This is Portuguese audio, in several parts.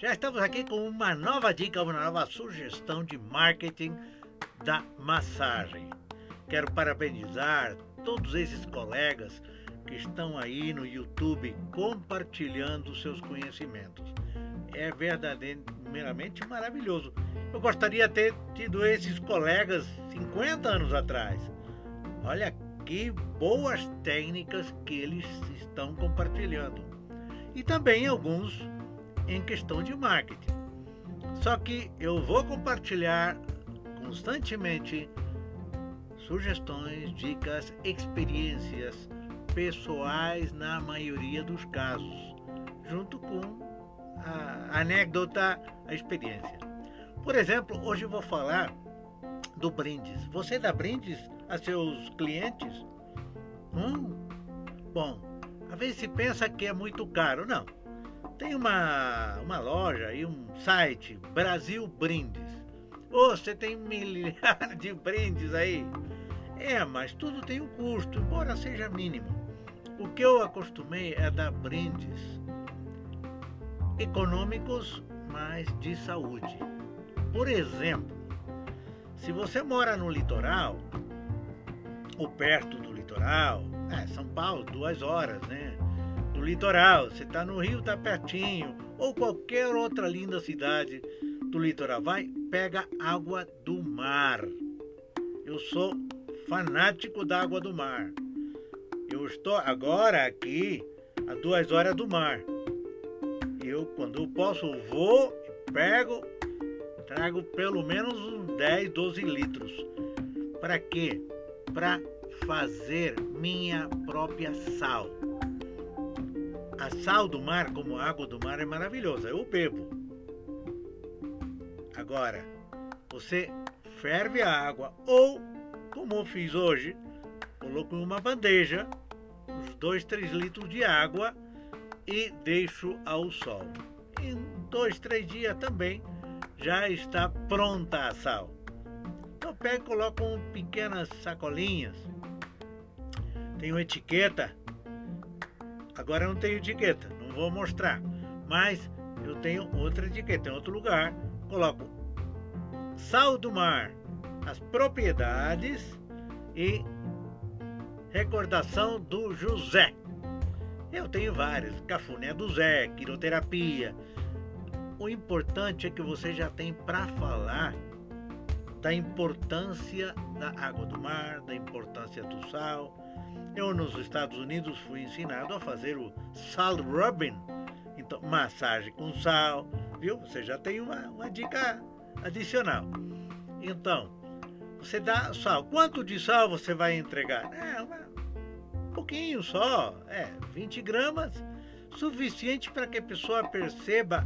Já estamos aqui com uma nova dica, uma nova sugestão de marketing da massagem. Quero parabenizar todos esses colegas que estão aí no YouTube compartilhando seus conhecimentos. É verdadeiramente maravilhoso. Eu gostaria de ter tido esses colegas 50 anos atrás. Olha que boas técnicas que eles estão compartilhando. E também alguns em questão de marketing. Só que eu vou compartilhar constantemente sugestões, dicas, experiências pessoais na maioria dos casos, junto com a anedota, a experiência. Por exemplo, hoje vou falar do brindes. Você dá brindes a seus clientes? Hum? Bom, às vezes se pensa que é muito caro. Não. Tem uma, uma loja e um site, Brasil Brindes. Oh, você tem milhares de brindes aí. É, mas tudo tem um custo, embora seja mínimo. O que eu acostumei é dar brindes econômicos, mas de saúde. Por exemplo, se você mora no litoral, ou perto do litoral, é, São Paulo, duas horas, né? Do litoral, você está no Rio, está pertinho, ou qualquer outra linda cidade do litoral, vai, pega água do mar. Eu sou fanático da água do mar. Eu estou agora aqui a duas horas do mar. Eu, quando eu posso, vou, pego, trago pelo menos uns 10, 12 litros. Para quê? Para fazer minha própria sal. A sal do mar, como água do mar, é maravilhosa. Eu bebo. Agora, você ferve a água ou, como eu fiz hoje, coloco em uma bandeja uns 2, 3 litros de água e deixo ao sol. Em dois, três dias também já está pronta a sal. Então pego e coloco pequenas sacolinhas. Tenho etiqueta. Agora eu não tenho etiqueta, não vou mostrar. Mas eu tenho outra etiqueta em outro lugar. Coloco sal do mar, as propriedades e recordação do José. Eu tenho vários, cafuné do Zé, quiroterapia, o importante é que você já tem para falar da importância da água do mar, da importância do sal. Eu nos Estados Unidos fui ensinado a fazer o salt rubbing, então massagem com sal, viu? Você já tem uma, uma dica adicional. Então, você dá sal. Quanto de sal você vai entregar? É, um pouquinho só, é, 20 gramas, suficiente para que a pessoa perceba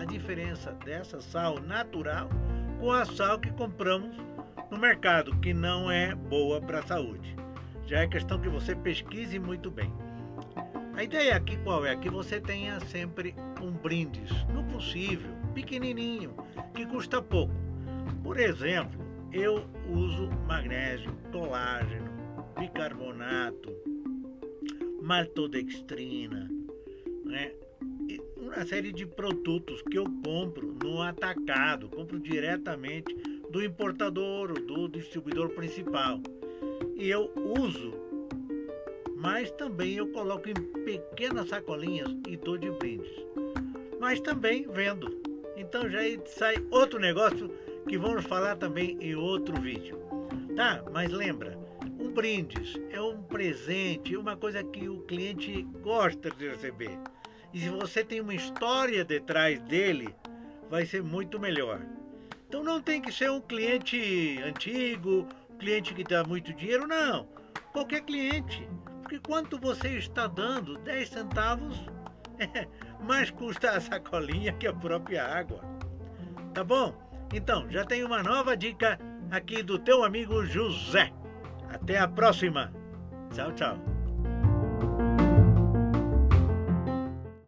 a diferença dessa sal natural com a sal que compramos no mercado, que não é boa para a saúde. Já é questão que você pesquise muito bem. A ideia aqui qual é? Que você tenha sempre um brindes, no possível, pequenininho, que custa pouco. Por exemplo, eu uso magnésio, colágeno, bicarbonato, maltodextrina, né? uma série de produtos que eu compro no atacado, compro diretamente do importador ou do distribuidor principal. E eu uso, mas também eu coloco em pequenas sacolinhas e dou de brindes. Mas também vendo. Então já sai outro negócio que vamos falar também em outro vídeo. Tá? Mas lembra, um brindes é um presente, uma coisa que o cliente gosta de receber. E se você tem uma história detrás dele, vai ser muito melhor. Então não tem que ser um cliente antigo, cliente que dá muito dinheiro, não. Qualquer cliente. Porque quanto você está dando, 10 centavos, é, mais custa a sacolinha que a própria água. Tá bom? Então, já tem uma nova dica aqui do teu amigo José. Até a próxima. Tchau, tchau.